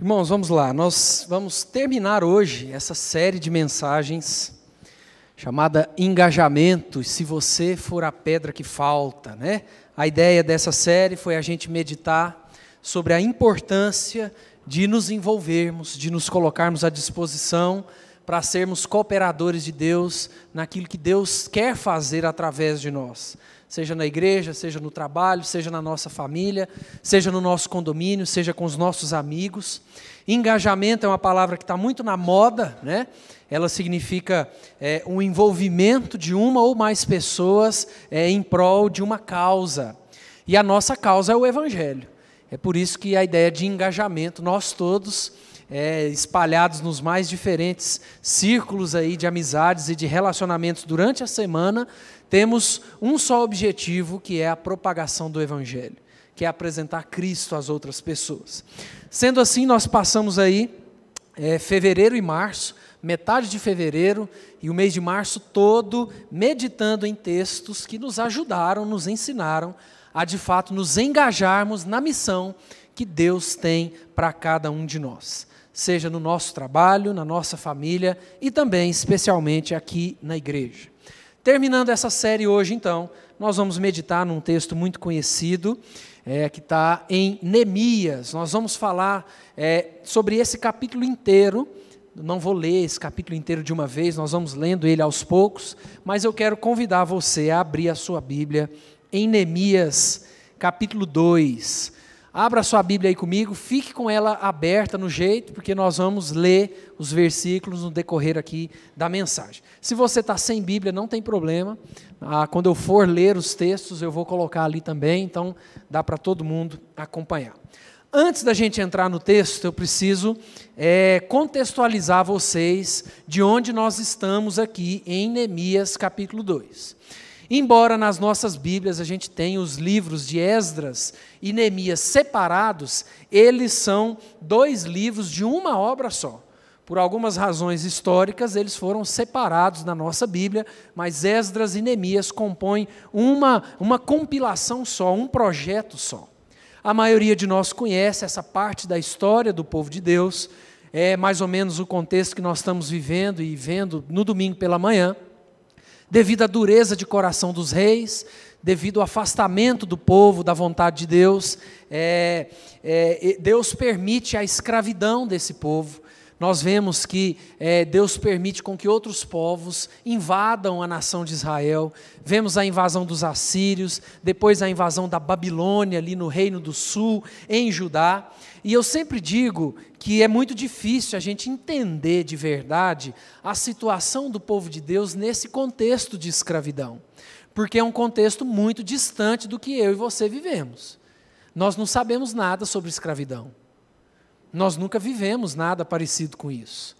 Irmãos, vamos lá. Nós vamos terminar hoje essa série de mensagens chamada Engajamento. Se você for a pedra que falta, né? A ideia dessa série foi a gente meditar sobre a importância de nos envolvermos, de nos colocarmos à disposição para sermos cooperadores de Deus naquilo que Deus quer fazer através de nós seja na igreja, seja no trabalho, seja na nossa família, seja no nosso condomínio, seja com os nossos amigos. Engajamento é uma palavra que está muito na moda, né? Ela significa é, um envolvimento de uma ou mais pessoas é, em prol de uma causa. E a nossa causa é o Evangelho. É por isso que a ideia de engajamento, nós todos, é, espalhados nos mais diferentes círculos aí de amizades e de relacionamentos durante a semana, temos um só objetivo, que é a propagação do Evangelho, que é apresentar Cristo às outras pessoas. Sendo assim, nós passamos aí é, fevereiro e março, metade de fevereiro e o mês de março todo, meditando em textos que nos ajudaram, nos ensinaram a de fato nos engajarmos na missão que Deus tem para cada um de nós, seja no nosso trabalho, na nossa família e também, especialmente, aqui na igreja. Terminando essa série hoje, então, nós vamos meditar num texto muito conhecido, é, que está em Neemias. Nós vamos falar é, sobre esse capítulo inteiro. Não vou ler esse capítulo inteiro de uma vez, nós vamos lendo ele aos poucos, mas eu quero convidar você a abrir a sua Bíblia em Neemias, capítulo 2. Abra sua Bíblia aí comigo, fique com ela aberta no jeito, porque nós vamos ler os versículos no decorrer aqui da mensagem. Se você está sem Bíblia, não tem problema. Ah, quando eu for ler os textos, eu vou colocar ali também, então dá para todo mundo acompanhar. Antes da gente entrar no texto, eu preciso é, contextualizar vocês de onde nós estamos aqui em Neemias capítulo 2. Embora nas nossas Bíblias a gente tenha os livros de Esdras e Neemias separados, eles são dois livros de uma obra só. Por algumas razões históricas, eles foram separados na nossa Bíblia, mas Esdras e Neemias compõem uma, uma compilação só, um projeto só. A maioria de nós conhece essa parte da história do povo de Deus, é mais ou menos o contexto que nós estamos vivendo e vendo no domingo pela manhã devido à dureza de coração dos reis, devido ao afastamento do povo da vontade de Deus, é, é, Deus permite a escravidão desse povo. Nós vemos que é, Deus permite com que outros povos invadam a nação de Israel. Vemos a invasão dos assírios, depois a invasão da Babilônia ali no Reino do Sul, em Judá. E eu sempre digo que é muito difícil a gente entender de verdade a situação do povo de Deus nesse contexto de escravidão, porque é um contexto muito distante do que eu e você vivemos. Nós não sabemos nada sobre escravidão. Nós nunca vivemos nada parecido com isso.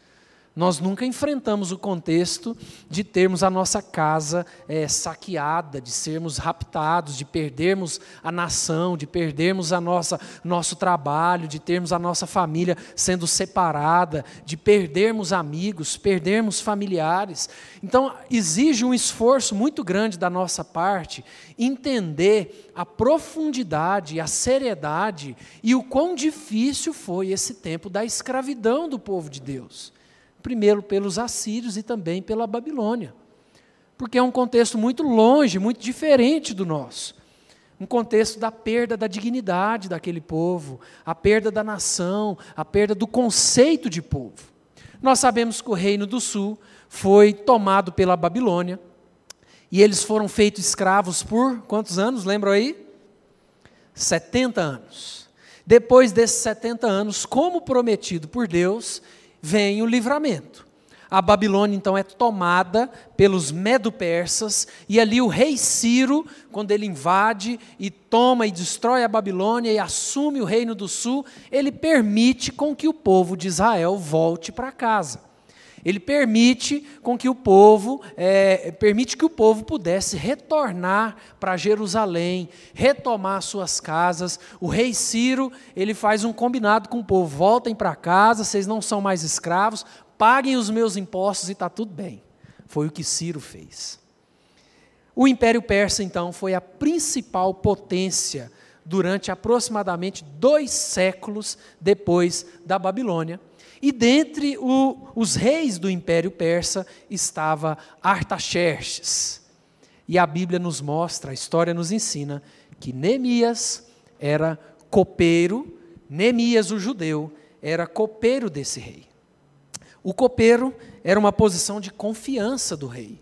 Nós nunca enfrentamos o contexto de termos a nossa casa é, saqueada, de sermos raptados, de perdermos a nação, de perdermos a nossa nosso trabalho, de termos a nossa família sendo separada, de perdermos amigos, perdermos familiares. Então exige um esforço muito grande da nossa parte entender a profundidade, a seriedade e o quão difícil foi esse tempo da escravidão do povo de Deus primeiro pelos assírios e também pela Babilônia. Porque é um contexto muito longe, muito diferente do nosso. Um contexto da perda da dignidade daquele povo, a perda da nação, a perda do conceito de povo. Nós sabemos que o reino do sul foi tomado pela Babilônia e eles foram feitos escravos por quantos anos? Lembram aí? 70 anos. Depois desses 70 anos, como prometido por Deus, vem o livramento. A Babilônia então é tomada pelos medo-persas, e ali o rei Ciro, quando ele invade e toma e destrói a Babilônia e assume o reino do sul, ele permite com que o povo de Israel volte para casa. Ele permite com que o povo, é, permite que o povo pudesse retornar para Jerusalém, retomar suas casas. O rei Ciro, ele faz um combinado com o povo: voltem para casa, vocês não são mais escravos, paguem os meus impostos e está tudo bem. Foi o que Ciro fez. O Império Persa, então, foi a principal potência durante aproximadamente dois séculos depois da Babilônia. E dentre o, os reis do Império Persa estava Artaxerxes. E a Bíblia nos mostra, a história nos ensina, que Neemias era copeiro, Neemias, o judeu, era copeiro desse rei. O copeiro era uma posição de confiança do rei.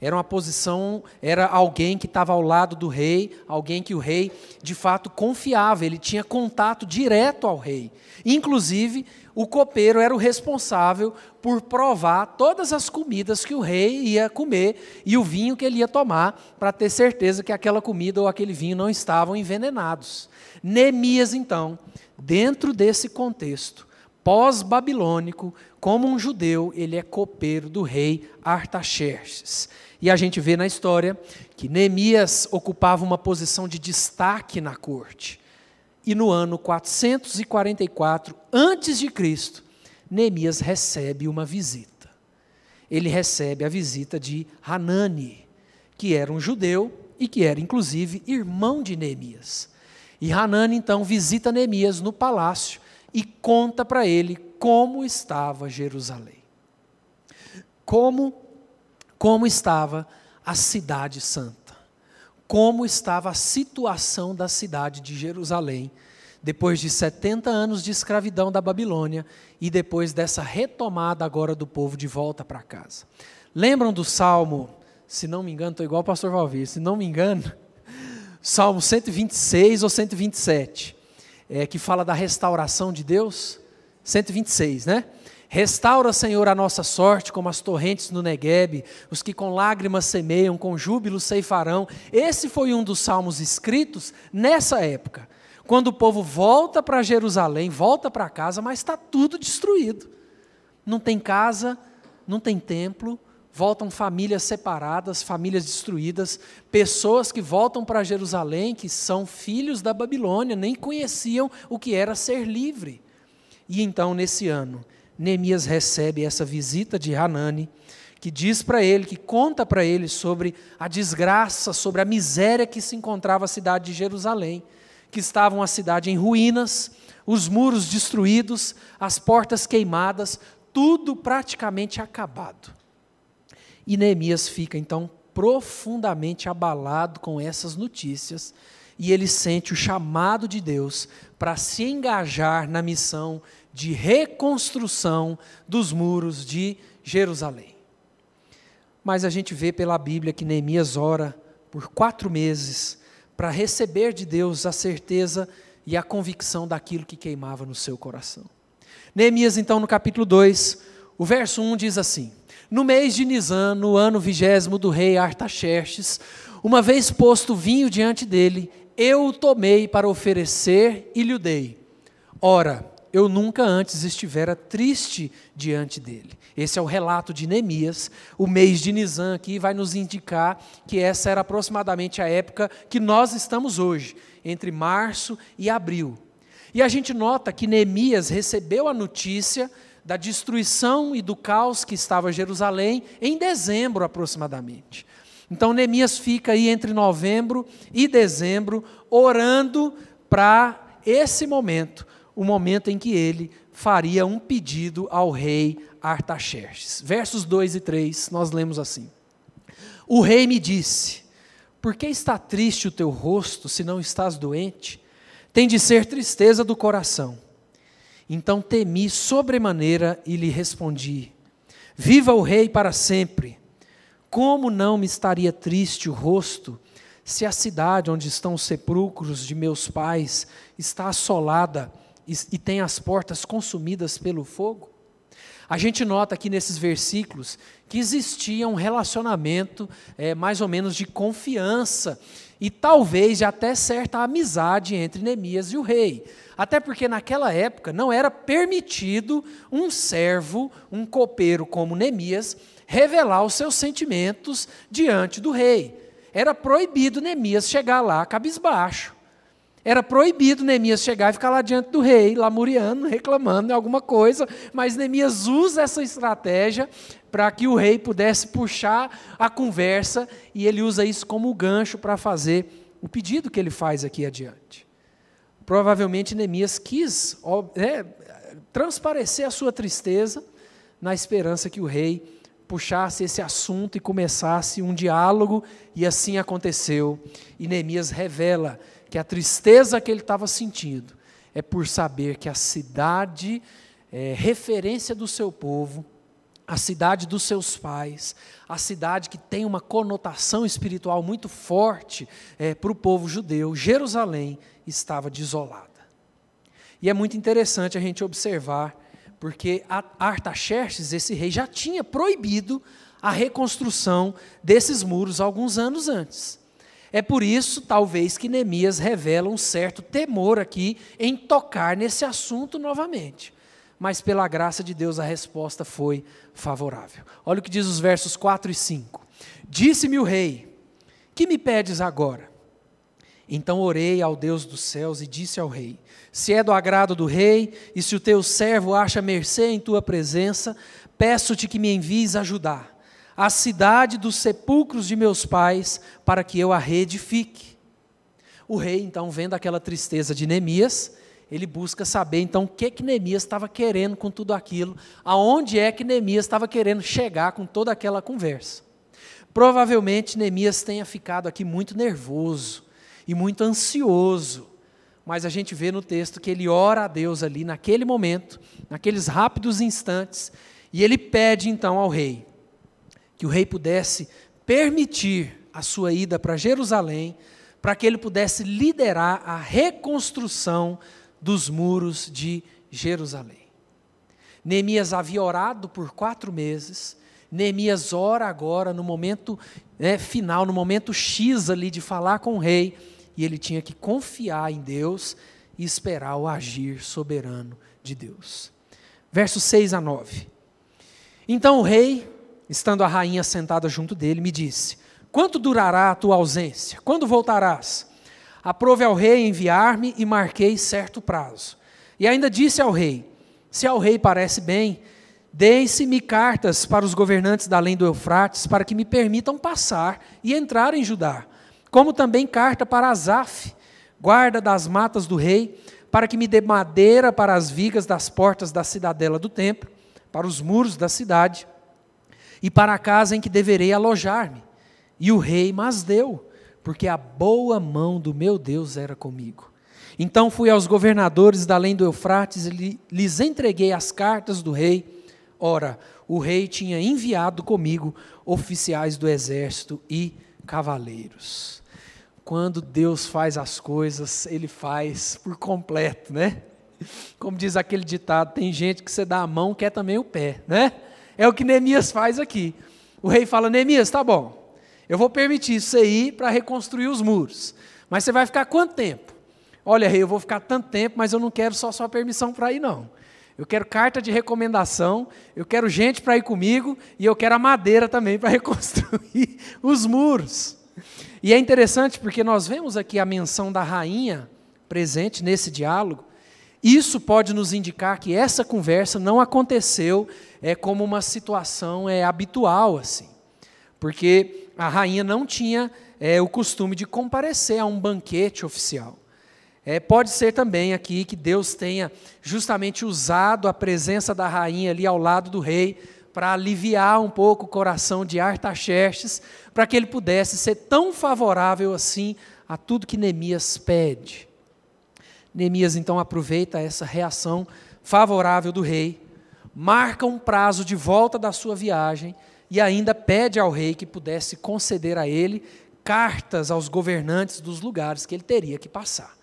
Era uma posição, era alguém que estava ao lado do rei, alguém que o rei de fato confiava, ele tinha contato direto ao rei. Inclusive, o copeiro era o responsável por provar todas as comidas que o rei ia comer e o vinho que ele ia tomar, para ter certeza que aquela comida ou aquele vinho não estavam envenenados. Neemias, então, dentro desse contexto, pós-babilônico, como um judeu, ele é copeiro do rei Artaxerxes. E a gente vê na história que Neemias ocupava uma posição de destaque na corte. E no ano 444 antes de Cristo, Neemias recebe uma visita. Ele recebe a visita de Hanani, que era um judeu e que era inclusive irmão de Neemias. E Hanani então visita Neemias no palácio e conta para ele como estava Jerusalém. Como como estava a cidade santa, como estava a situação da cidade de Jerusalém, depois de 70 anos de escravidão da Babilônia e depois dessa retomada agora do povo de volta para casa. Lembram do Salmo, se não me engano, estou igual o pastor Valvir, se não me engano, Salmo 126 ou 127, é, que fala da restauração de Deus? 126, né? Restaura, Senhor, a nossa sorte, como as torrentes no Neguebe, os que com lágrimas semeiam, com júbilo ceifarão. Esse foi um dos salmos escritos nessa época, quando o povo volta para Jerusalém, volta para casa, mas está tudo destruído. Não tem casa, não tem templo, voltam famílias separadas, famílias destruídas, pessoas que voltam para Jerusalém, que são filhos da Babilônia, nem conheciam o que era ser livre. E então, nesse ano, Neemias recebe essa visita de Hanani, que diz para ele, que conta para ele sobre a desgraça, sobre a miséria que se encontrava a cidade de Jerusalém, que estava uma cidade em ruínas, os muros destruídos, as portas queimadas, tudo praticamente acabado. E Neemias fica então profundamente abalado com essas notícias e ele sente o chamado de Deus para se engajar na missão de reconstrução dos muros de Jerusalém. Mas a gente vê pela Bíblia que Neemias ora por quatro meses para receber de Deus a certeza e a convicção daquilo que queimava no seu coração. Neemias, então, no capítulo 2, o verso 1 diz assim: No mês de Nisan, no ano vigésimo do rei Artaxerxes, uma vez posto vinho diante dele, eu o tomei para oferecer e lhe dei. Ora, eu nunca antes estivera triste diante dele. Esse é o relato de Neemias. O mês de Nisan aqui vai nos indicar que essa era aproximadamente a época que nós estamos hoje, entre março e abril. E a gente nota que Neemias recebeu a notícia da destruição e do caos que estava Jerusalém em dezembro aproximadamente. Então Neemias fica aí entre novembro e dezembro orando para esse momento o momento em que ele faria um pedido ao rei Artaxerxes. Versos 2 e 3, nós lemos assim: O rei me disse: Por que está triste o teu rosto se não estás doente? Tem de ser tristeza do coração. Então temi sobremaneira e lhe respondi: Viva o rei para sempre. Como não me estaria triste o rosto se a cidade onde estão os sepulcros de meus pais está assolada e, e tem as portas consumidas pelo fogo? A gente nota aqui nesses versículos que existia um relacionamento é, mais ou menos de confiança e talvez até certa amizade entre Neemias e o rei. Até porque naquela época não era permitido um servo, um copeiro como Neemias, revelar os seus sentimentos diante do rei. Era proibido Neemias chegar lá cabisbaixo. Era proibido Neemias chegar e ficar lá diante do rei, lamuriando, reclamando alguma coisa, mas Neemias usa essa estratégia para que o rei pudesse puxar a conversa e ele usa isso como gancho para fazer o pedido que ele faz aqui adiante. provavelmente Neemias quis é, transparecer a sua tristeza na esperança que o rei puxasse esse assunto e começasse um diálogo, e assim aconteceu. E Neemias revela que a tristeza que ele estava sentindo é por saber que a cidade, é, referência do seu povo, a cidade dos seus pais, a cidade que tem uma conotação espiritual muito forte é, para o povo judeu, Jerusalém, estava desolada. E é muito interessante a gente observar, porque Artaxerxes, esse rei, já tinha proibido a reconstrução desses muros alguns anos antes. É por isso, talvez, que Neemias revela um certo temor aqui em tocar nesse assunto novamente mas pela graça de Deus a resposta foi favorável. Olha o que diz os versos 4 e 5. Disse-me o rei: Que me pedes agora? Então orei ao Deus dos céus e disse ao rei: Se é do agrado do rei, e se o teu servo acha mercê em tua presença, peço-te que me envies ajudar a cidade dos sepulcros de meus pais, para que eu a reedifique. O rei, então, vendo aquela tristeza de Neemias, ele busca saber então o que que Neemias estava querendo com tudo aquilo, aonde é que Neemias estava querendo chegar com toda aquela conversa. Provavelmente Neemias tenha ficado aqui muito nervoso e muito ansioso, mas a gente vê no texto que ele ora a Deus ali naquele momento, naqueles rápidos instantes, e ele pede então ao rei que o rei pudesse permitir a sua ida para Jerusalém, para que ele pudesse liderar a reconstrução dos muros de Jerusalém. Neemias havia orado por quatro meses. Neemias ora agora no momento né, final, no momento X ali de falar com o rei, e ele tinha que confiar em Deus e esperar o agir soberano de Deus. Versos 6 a 9. Então o rei, estando a rainha sentada junto dele, me disse: Quanto durará a tua ausência? Quando voltarás? Aprove ao rei enviar-me e marquei certo prazo. E ainda disse ao rei: Se ao rei parece bem, deem-se-me cartas para os governantes da além do Eufrates, para que me permitam passar e entrar em Judá, como também carta para Asaf, guarda das matas do rei, para que me dê madeira para as vigas das portas da cidadela do templo, para os muros da cidade, e para a casa em que deverei alojar-me. E o rei mas deu porque a boa mão do meu Deus era comigo. Então fui aos governadores da além do Eufrates e lhes entreguei as cartas do rei. Ora, o rei tinha enviado comigo oficiais do exército e cavaleiros. Quando Deus faz as coisas, ele faz por completo, né? Como diz aquele ditado, tem gente que você dá a mão, quer também o pé, né? É o que Neemias faz aqui. O rei fala: Neemias, tá bom, eu vou permitir você ir para reconstruir os muros. Mas você vai ficar quanto tempo? Olha, rei, eu vou ficar tanto tempo, mas eu não quero só sua permissão para ir, não. Eu quero carta de recomendação, eu quero gente para ir comigo e eu quero a madeira também para reconstruir os muros. E é interessante porque nós vemos aqui a menção da rainha presente nesse diálogo. Isso pode nos indicar que essa conversa não aconteceu é como uma situação é habitual assim, porque a rainha não tinha é, o costume de comparecer a um banquete oficial. É, pode ser também aqui que Deus tenha justamente usado a presença da rainha ali ao lado do rei para aliviar um pouco o coração de Artaxerxes, para que ele pudesse ser tão favorável assim a tudo que Neemias pede. Neemias então aproveita essa reação favorável do rei, marca um prazo de volta da sua viagem e ainda pede ao rei que pudesse conceder a ele cartas aos governantes dos lugares que ele teria que passar.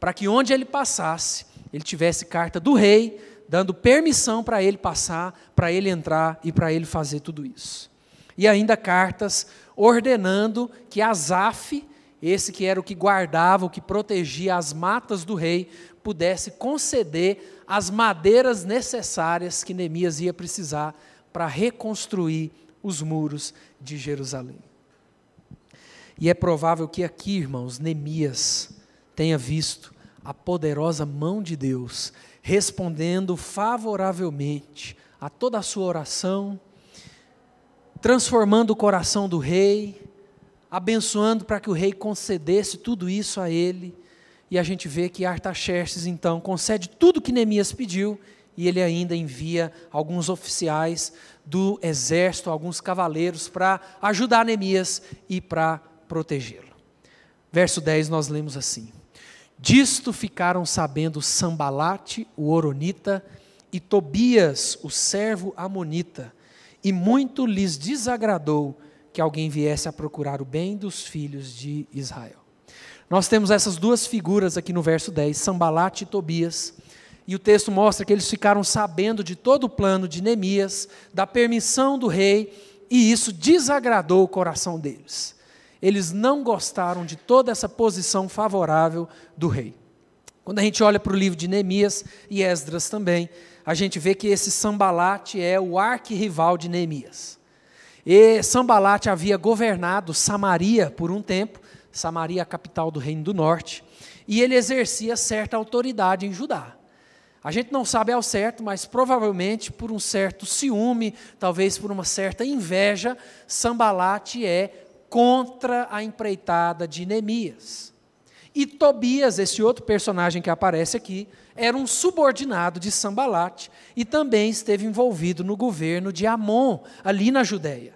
Para que onde ele passasse, ele tivesse carta do rei, dando permissão para ele passar, para ele entrar e para ele fazer tudo isso. E ainda cartas ordenando que Asaf, esse que era o que guardava, o que protegia as matas do rei, pudesse conceder as madeiras necessárias que Neemias ia precisar para reconstruir os muros de Jerusalém. E é provável que aqui, irmãos, Neemias tenha visto a poderosa mão de Deus respondendo favoravelmente a toda a sua oração, transformando o coração do rei, abençoando para que o rei concedesse tudo isso a ele. E a gente vê que Artaxerxes, então, concede tudo que Neemias pediu e ele ainda envia alguns oficiais do exército, alguns cavaleiros, para ajudar Neemias e para protegê-lo. Verso 10 nós lemos assim: Disto ficaram sabendo Sambalate, o Oronita, e Tobias, o servo Amonita, e muito lhes desagradou que alguém viesse a procurar o bem dos filhos de Israel. Nós temos essas duas figuras aqui no verso 10, Sambalate e Tobias, e o texto mostra que eles ficaram sabendo de todo o plano de Neemias, da permissão do rei, e isso desagradou o coração deles. Eles não gostaram de toda essa posição favorável do rei. Quando a gente olha para o livro de Neemias e Esdras também, a gente vê que esse Sambalate é o arquirrival de Neemias. E Sambalate havia governado Samaria por um tempo, Samaria, a capital do Reino do Norte, e ele exercia certa autoridade em Judá. A gente não sabe ao certo, mas provavelmente por um certo ciúme, talvez por uma certa inveja, Sambalate é contra a empreitada de Neemias. E Tobias, esse outro personagem que aparece aqui, era um subordinado de Sambalate e também esteve envolvido no governo de Amon, ali na Judéia.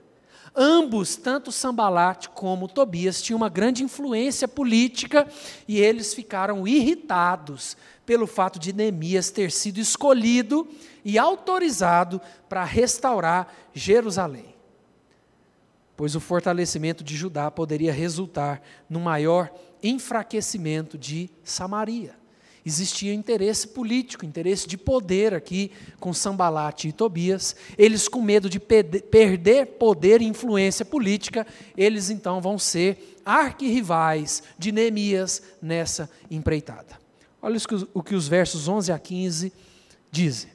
Ambos, tanto Sambalate como Tobias, tinham uma grande influência política e eles ficaram irritados pelo fato de Neemias ter sido escolhido e autorizado para restaurar Jerusalém. Pois o fortalecimento de Judá poderia resultar no maior enfraquecimento de Samaria. Existia interesse político, interesse de poder aqui com Sambalate e Tobias. Eles, com medo de perder poder e influência política, eles então vão ser arquirrivais de Neemias nessa empreitada. Olha o que os versos 11 a 15 dizem.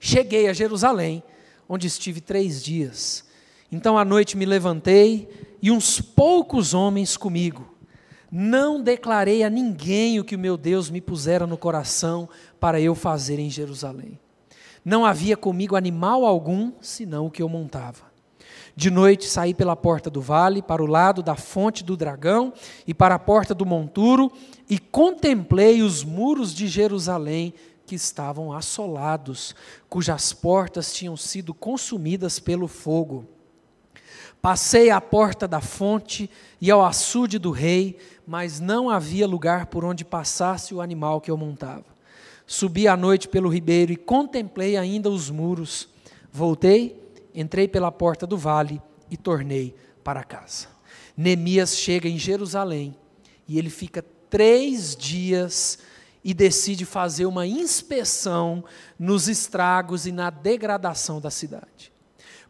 Cheguei a Jerusalém, onde estive três dias. Então à noite me levantei e uns poucos homens comigo não declarei a ninguém o que o meu Deus me pusera no coração para eu fazer em Jerusalém. Não havia comigo animal algum, senão o que eu montava. De noite saí pela porta do vale, para o lado da fonte do dragão e para a porta do monturo, e contemplei os muros de Jerusalém que estavam assolados, cujas portas tinham sido consumidas pelo fogo. Passei à porta da fonte e ao açude do rei, mas não havia lugar por onde passasse o animal que eu montava. Subi à noite pelo ribeiro e contemplei ainda os muros. Voltei, entrei pela porta do vale e tornei para casa. Neemias chega em Jerusalém e ele fica três dias e decide fazer uma inspeção nos estragos e na degradação da cidade.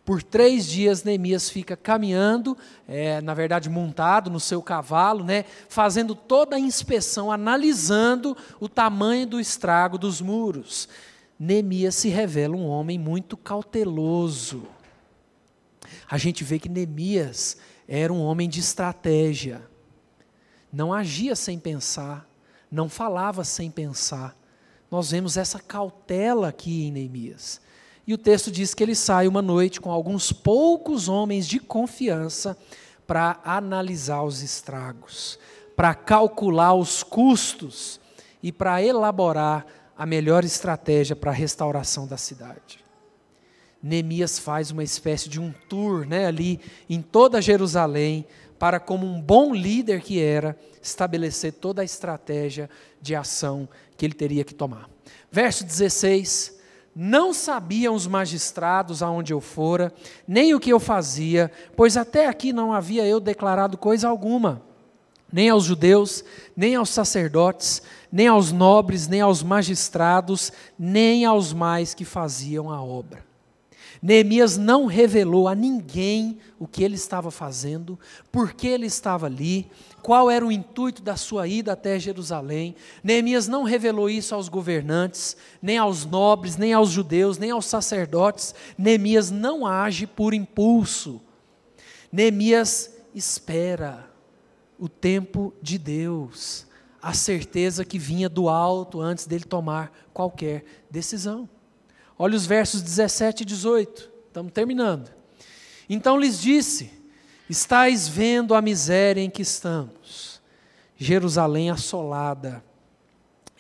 Por três dias, Neemias fica caminhando, é, na verdade, montado no seu cavalo, né, fazendo toda a inspeção, analisando o tamanho do estrago dos muros. Neemias se revela um homem muito cauteloso. A gente vê que Neemias era um homem de estratégia. Não agia sem pensar, não falava sem pensar. Nós vemos essa cautela aqui em Neemias. E o texto diz que ele sai uma noite com alguns poucos homens de confiança para analisar os estragos, para calcular os custos e para elaborar a melhor estratégia para a restauração da cidade. Neemias faz uma espécie de um tour né, ali em toda Jerusalém, para, como um bom líder que era, estabelecer toda a estratégia de ação que ele teria que tomar. Verso 16 não sabiam os magistrados aonde eu fora, nem o que eu fazia, pois até aqui não havia eu declarado coisa alguma, nem aos judeus, nem aos sacerdotes, nem aos nobres, nem aos magistrados, nem aos mais que faziam a obra. Neemias não revelou a ninguém o que ele estava fazendo, por que ele estava ali, qual era o intuito da sua ida até Jerusalém. Neemias não revelou isso aos governantes, nem aos nobres, nem aos judeus, nem aos sacerdotes. Neemias não age por impulso. Neemias espera o tempo de Deus, a certeza que vinha do alto antes dele tomar qualquer decisão. Olha os versos 17 e 18. Estamos terminando. Então lhes disse: Estais vendo a miséria em que estamos. Jerusalém assolada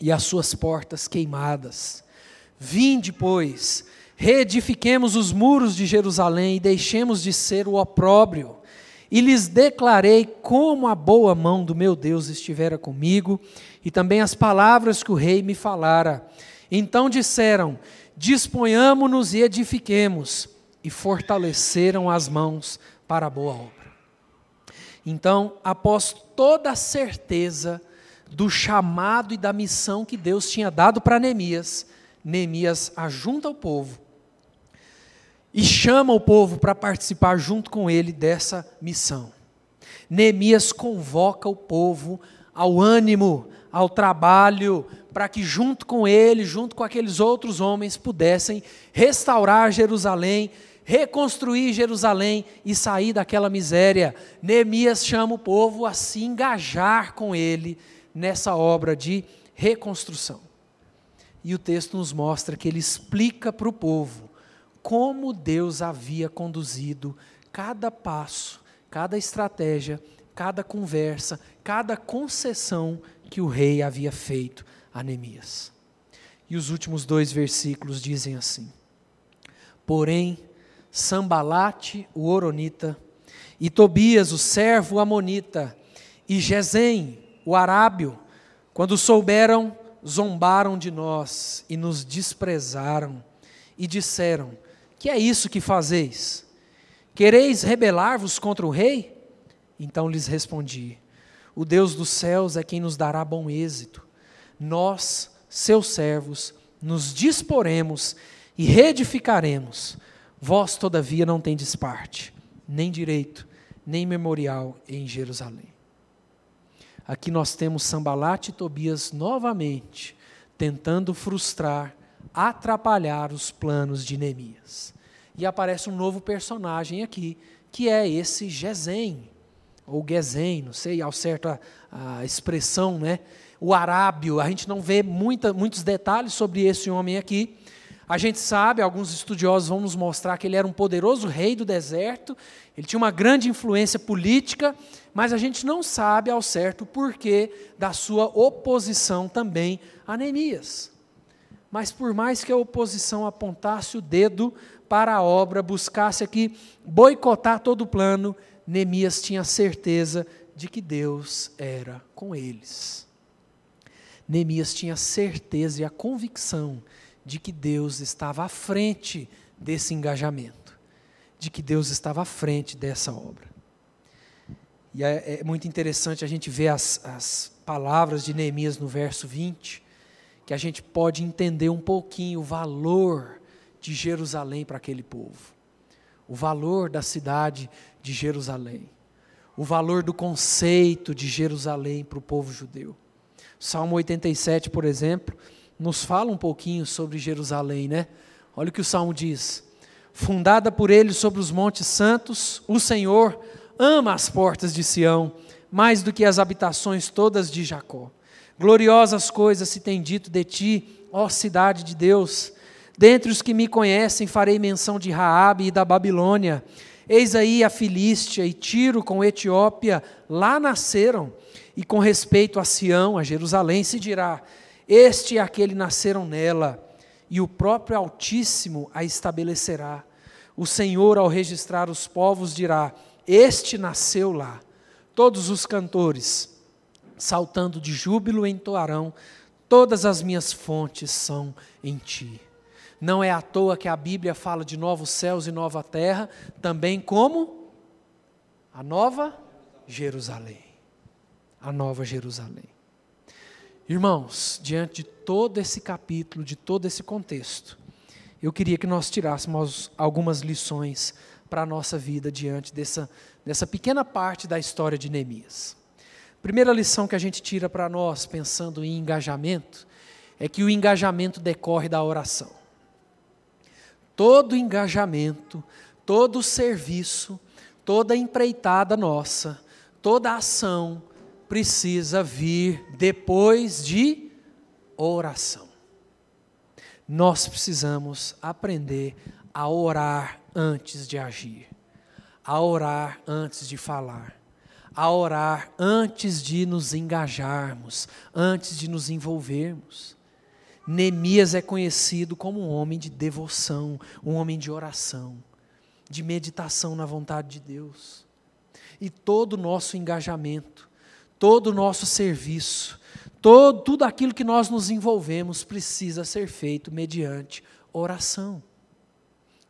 e as suas portas queimadas. Vinde, pois, reedifiquemos os muros de Jerusalém e deixemos de ser o opróbrio. E lhes declarei como a boa mão do meu Deus estivera comigo, e também as palavras que o rei me falara. Então disseram: Disponhamo-nos e edifiquemos, e fortaleceram as mãos para a boa obra. Então, após toda a certeza do chamado e da missão que Deus tinha dado para Neemias, Neemias ajunta o povo e chama o povo para participar junto com ele dessa missão. Neemias convoca o povo ao ânimo, ao trabalho, para que junto com ele, junto com aqueles outros homens, pudessem restaurar Jerusalém, reconstruir Jerusalém e sair daquela miséria. Neemias chama o povo a se engajar com ele nessa obra de reconstrução. E o texto nos mostra que ele explica para o povo como Deus havia conduzido cada passo, cada estratégia, cada conversa, cada concessão que o rei havia feito a Neemias. E os últimos dois versículos dizem assim: Porém, Sambalate, o Oronita, e Tobias, o servo Amonita, e Gesem, o Arábio, quando souberam, zombaram de nós e nos desprezaram, e disseram: Que é isso que fazeis? Quereis rebelar-vos contra o rei? Então lhes respondi: O Deus dos céus é quem nos dará bom êxito. Nós, seus servos, nos disporemos e reedificaremos Vós, todavia, não tendes parte, nem direito, nem memorial em Jerusalém. Aqui nós temos Sambalate e Tobias novamente tentando frustrar, atrapalhar os planos de Neemias. E aparece um novo personagem aqui, que é esse Gesem, ou Gesem, não sei ao certo a, a expressão, né? O arábio, a gente não vê muita, muitos detalhes sobre esse homem aqui, a gente sabe, alguns estudiosos vão nos mostrar que ele era um poderoso rei do deserto, ele tinha uma grande influência política, mas a gente não sabe ao certo o porquê da sua oposição também a Neemias. Mas por mais que a oposição apontasse o dedo para a obra, buscasse aqui boicotar todo o plano, Neemias tinha certeza de que Deus era com eles. Neemias tinha certeza e a convicção de que Deus estava à frente desse engajamento, de que Deus estava à frente dessa obra. E é, é muito interessante a gente ver as, as palavras de Neemias no verso 20, que a gente pode entender um pouquinho o valor de Jerusalém para aquele povo, o valor da cidade de Jerusalém, o valor do conceito de Jerusalém para o povo judeu. Salmo 87, por exemplo, nos fala um pouquinho sobre Jerusalém, né? Olha o que o salmo diz: Fundada por ele sobre os montes santos, o Senhor ama as portas de Sião, mais do que as habitações todas de Jacó. Gloriosas coisas se tem dito de ti, ó cidade de Deus. Dentre os que me conhecem, farei menção de Raabe e da Babilônia. Eis aí a Filístia e Tiro com Etiópia, lá nasceram. E com respeito a Sião, a Jerusalém, se dirá: este e aquele nasceram nela, e o próprio Altíssimo a estabelecerá. O Senhor, ao registrar os povos, dirá: Este nasceu lá. Todos os cantores, saltando de júbilo, entoarão: Todas as minhas fontes são em ti. Não é à toa que a Bíblia fala de novos céus e nova terra, também como a nova Jerusalém. A nova Jerusalém. Irmãos, diante de todo esse capítulo, de todo esse contexto, eu queria que nós tirássemos algumas lições para a nossa vida diante dessa, dessa pequena parte da história de Neemias. Primeira lição que a gente tira para nós, pensando em engajamento, é que o engajamento decorre da oração. Todo engajamento, todo serviço, toda empreitada nossa, toda ação, precisa vir depois de oração. Nós precisamos aprender a orar antes de agir, a orar antes de falar, a orar antes de nos engajarmos, antes de nos envolvermos. Neemias é conhecido como um homem de devoção, um homem de oração, de meditação na vontade de Deus. E todo o nosso engajamento, todo o nosso serviço, todo, tudo aquilo que nós nos envolvemos precisa ser feito mediante oração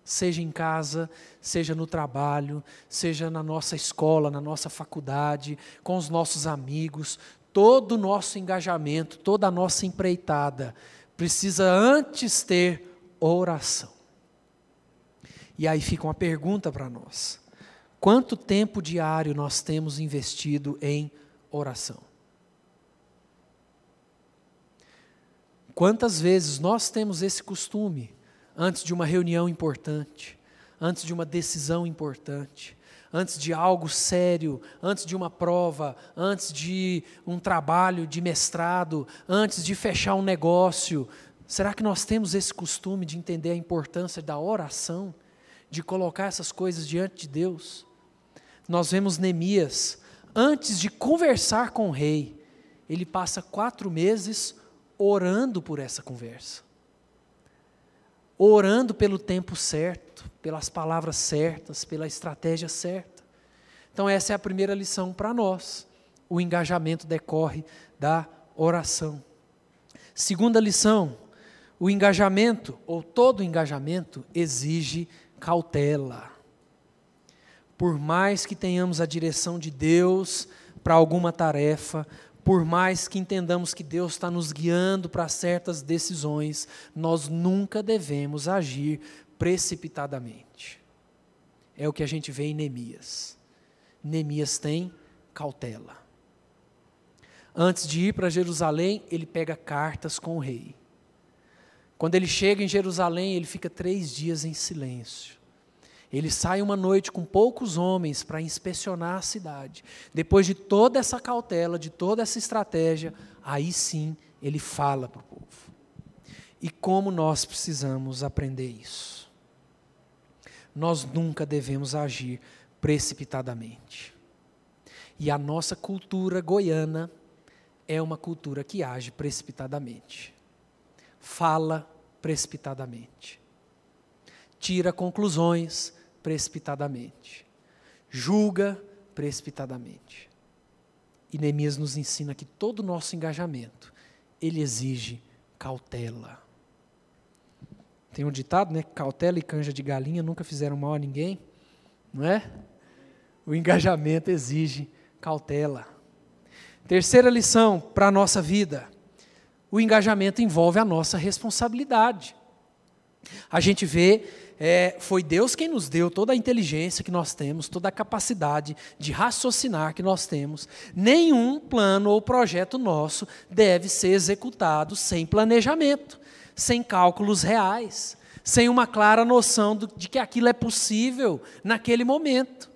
seja em casa, seja no trabalho, seja na nossa escola, na nossa faculdade, com os nossos amigos, todo o nosso engajamento, toda a nossa empreitada precisa antes ter oração. E aí fica uma pergunta para nós: quanto tempo diário nós temos investido em oração? Quantas vezes nós temos esse costume antes de uma reunião importante, antes de uma decisão importante, antes de algo sério, antes de uma prova, antes de um trabalho de mestrado, antes de fechar um negócio. Será que nós temos esse costume de entender a importância da oração, de colocar essas coisas diante de Deus? Nós vemos Neemias, antes de conversar com o rei, ele passa quatro meses orando por essa conversa orando pelo tempo certo, pelas palavras certas, pela estratégia certa. Então, essa é a primeira lição para nós. O engajamento decorre da oração. Segunda lição: o engajamento, ou todo engajamento, exige cautela. Por mais que tenhamos a direção de Deus para alguma tarefa, por mais que entendamos que Deus está nos guiando para certas decisões, nós nunca devemos agir precipitadamente. É o que a gente vê em Neemias. Neemias tem cautela. Antes de ir para Jerusalém, ele pega cartas com o rei. Quando ele chega em Jerusalém, ele fica três dias em silêncio. Ele sai uma noite com poucos homens para inspecionar a cidade. Depois de toda essa cautela, de toda essa estratégia, aí sim ele fala para o povo. E como nós precisamos aprender isso? Nós nunca devemos agir precipitadamente. E a nossa cultura goiana é uma cultura que age precipitadamente. Fala precipitadamente. Tira conclusões precipitadamente, julga precipitadamente. E Neemias nos ensina que todo o nosso engajamento, ele exige cautela. Tem um ditado, né? Cautela e canja de galinha nunca fizeram mal a ninguém, não é? O engajamento exige cautela. Terceira lição para a nossa vida: o engajamento envolve a nossa responsabilidade. A gente vê é, foi Deus quem nos deu toda a inteligência que nós temos, toda a capacidade de raciocinar que nós temos. Nenhum plano ou projeto nosso deve ser executado sem planejamento, sem cálculos reais, sem uma clara noção do, de que aquilo é possível naquele momento.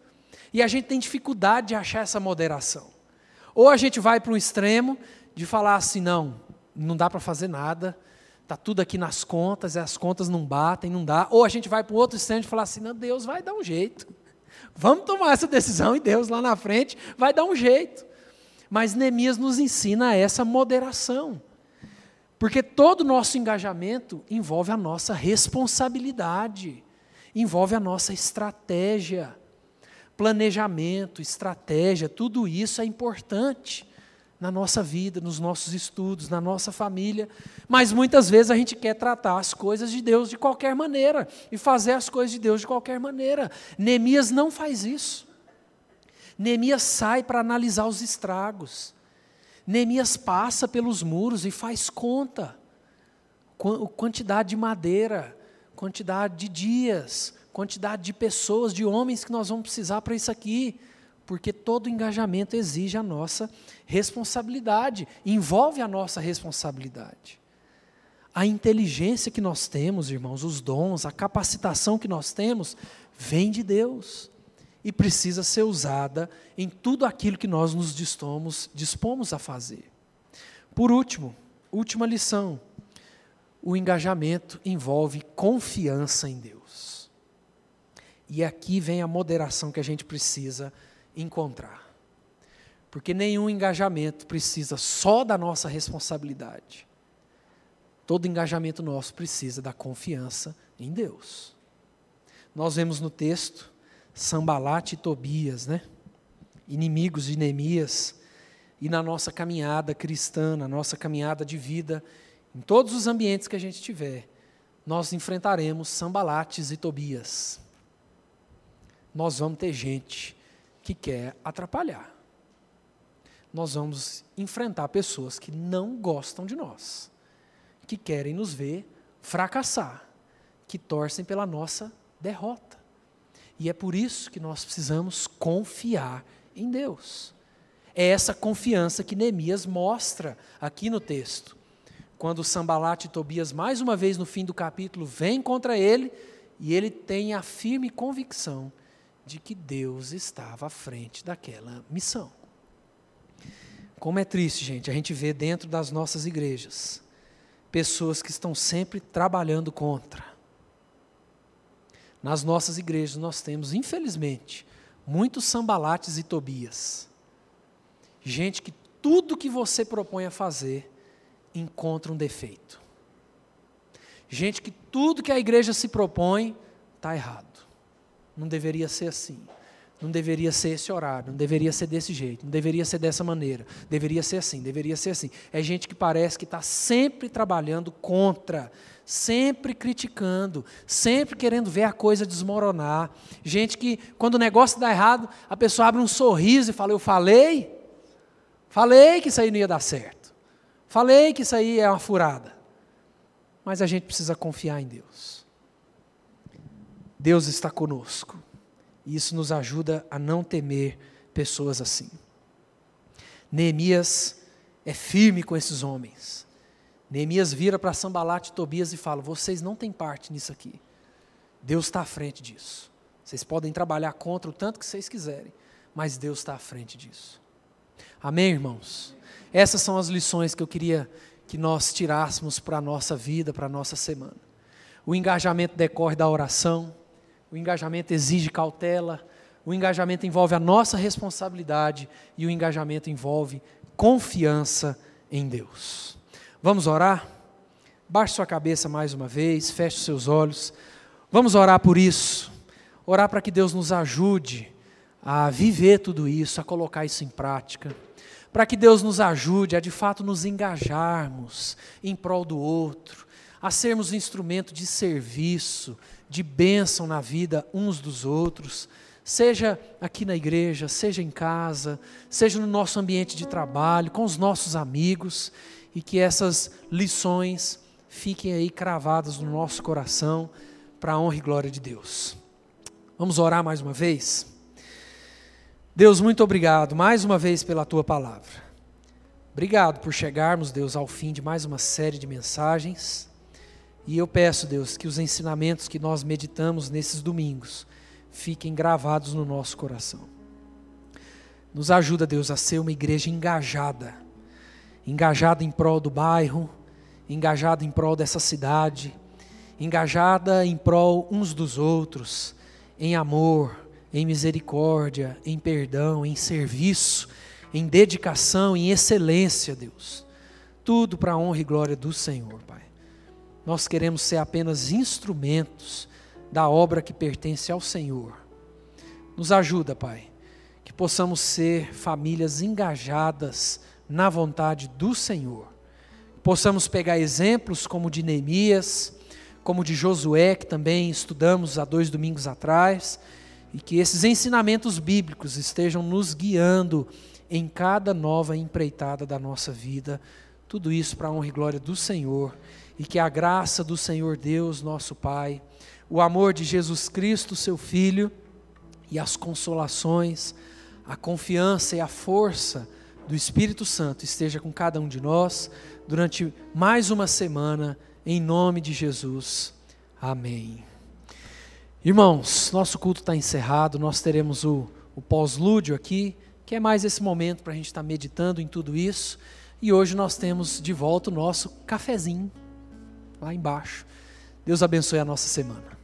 E a gente tem dificuldade de achar essa moderação. Ou a gente vai para um extremo de falar assim: não, não dá para fazer nada Está tudo aqui nas contas, e as contas não batem, não dá. Ou a gente vai para o outro extremo e fala assim: não, Deus vai dar um jeito. Vamos tomar essa decisão e Deus lá na frente vai dar um jeito. Mas Neemias nos ensina essa moderação. Porque todo o nosso engajamento envolve a nossa responsabilidade, envolve a nossa estratégia. Planejamento, estratégia, tudo isso é importante na nossa vida, nos nossos estudos, na nossa família, mas muitas vezes a gente quer tratar as coisas de Deus de qualquer maneira e fazer as coisas de Deus de qualquer maneira. Neemias não faz isso. Neemias sai para analisar os estragos. Neemias passa pelos muros e faz conta. Quantidade de madeira, quantidade de dias, quantidade de pessoas, de homens que nós vamos precisar para isso aqui porque todo engajamento exige a nossa responsabilidade, envolve a nossa responsabilidade. A inteligência que nós temos, irmãos, os dons, a capacitação que nós temos, vem de Deus e precisa ser usada em tudo aquilo que nós nos dispomos, dispomos a fazer. Por último, última lição: o engajamento envolve confiança em Deus. E aqui vem a moderação que a gente precisa encontrar. Porque nenhum engajamento precisa só da nossa responsabilidade. Todo engajamento nosso precisa da confiança em Deus. Nós vemos no texto Sambalate e Tobias, né? Inimigos de Neemias. E na nossa caminhada cristã, na nossa caminhada de vida, em todos os ambientes que a gente tiver, nós enfrentaremos Sambalates e Tobias. Nós vamos ter gente que quer atrapalhar. Nós vamos enfrentar pessoas que não gostam de nós, que querem nos ver fracassar, que torcem pela nossa derrota. E é por isso que nós precisamos confiar em Deus. É essa confiança que Neemias mostra aqui no texto. Quando Sambalat e Tobias, mais uma vez no fim do capítulo, vêm contra ele, e ele tem a firme convicção de que Deus estava à frente daquela missão. Como é triste, gente, a gente vê dentro das nossas igrejas pessoas que estão sempre trabalhando contra. Nas nossas igrejas nós temos, infelizmente, muitos sambalates e tobias. Gente que tudo que você propõe a fazer encontra um defeito. Gente que tudo que a igreja se propõe está errado. Não deveria ser assim. Não deveria ser esse horário, não deveria ser desse jeito, não deveria ser dessa maneira, deveria ser assim, deveria ser assim. É gente que parece que está sempre trabalhando contra, sempre criticando, sempre querendo ver a coisa desmoronar. Gente que, quando o negócio dá errado, a pessoa abre um sorriso e fala: Eu falei, falei que isso aí não ia dar certo, falei que isso aí é uma furada. Mas a gente precisa confiar em Deus. Deus está conosco. E isso nos ajuda a não temer pessoas assim. Neemias é firme com esses homens. Neemias vira para Sambalat e Tobias e fala: Vocês não têm parte nisso aqui. Deus está à frente disso. Vocês podem trabalhar contra o tanto que vocês quiserem, mas Deus está à frente disso. Amém, irmãos? Essas são as lições que eu queria que nós tirássemos para a nossa vida, para a nossa semana. O engajamento decorre da oração, o engajamento exige cautela, o engajamento envolve a nossa responsabilidade e o engajamento envolve confiança em Deus. Vamos orar? Baixe sua cabeça mais uma vez, feche seus olhos. Vamos orar por isso. Orar para que Deus nos ajude a viver tudo isso, a colocar isso em prática. Para que Deus nos ajude a de fato nos engajarmos em prol do outro, a sermos instrumento de serviço, de bênção na vida uns dos outros, seja aqui na igreja, seja em casa, seja no nosso ambiente de trabalho, com os nossos amigos, e que essas lições fiquem aí cravadas no nosso coração, para a honra e glória de Deus. Vamos orar mais uma vez? Deus, muito obrigado mais uma vez pela tua palavra. Obrigado por chegarmos, Deus, ao fim de mais uma série de mensagens. E eu peço, Deus, que os ensinamentos que nós meditamos nesses domingos fiquem gravados no nosso coração. Nos ajuda, Deus, a ser uma igreja engajada engajada em prol do bairro, engajada em prol dessa cidade, engajada em prol uns dos outros, em amor, em misericórdia, em perdão, em serviço, em dedicação, em excelência, Deus. Tudo para a honra e glória do Senhor, Pai. Nós queremos ser apenas instrumentos da obra que pertence ao Senhor. Nos ajuda, Pai, que possamos ser famílias engajadas na vontade do Senhor. Possamos pegar exemplos como de Neemias, como de Josué, que também estudamos há dois domingos atrás, e que esses ensinamentos bíblicos estejam nos guiando em cada nova empreitada da nossa vida. Tudo isso para a honra e glória do Senhor e que a graça do Senhor Deus, nosso Pai, o amor de Jesus Cristo, seu Filho, e as consolações, a confiança e a força do Espírito Santo esteja com cada um de nós durante mais uma semana, em nome de Jesus. Amém. Irmãos, nosso culto está encerrado, nós teremos o, o pós-lúdio aqui, que é mais esse momento para a gente estar tá meditando em tudo isso. E hoje nós temos de volta o nosso cafezinho lá embaixo. Deus abençoe a nossa semana.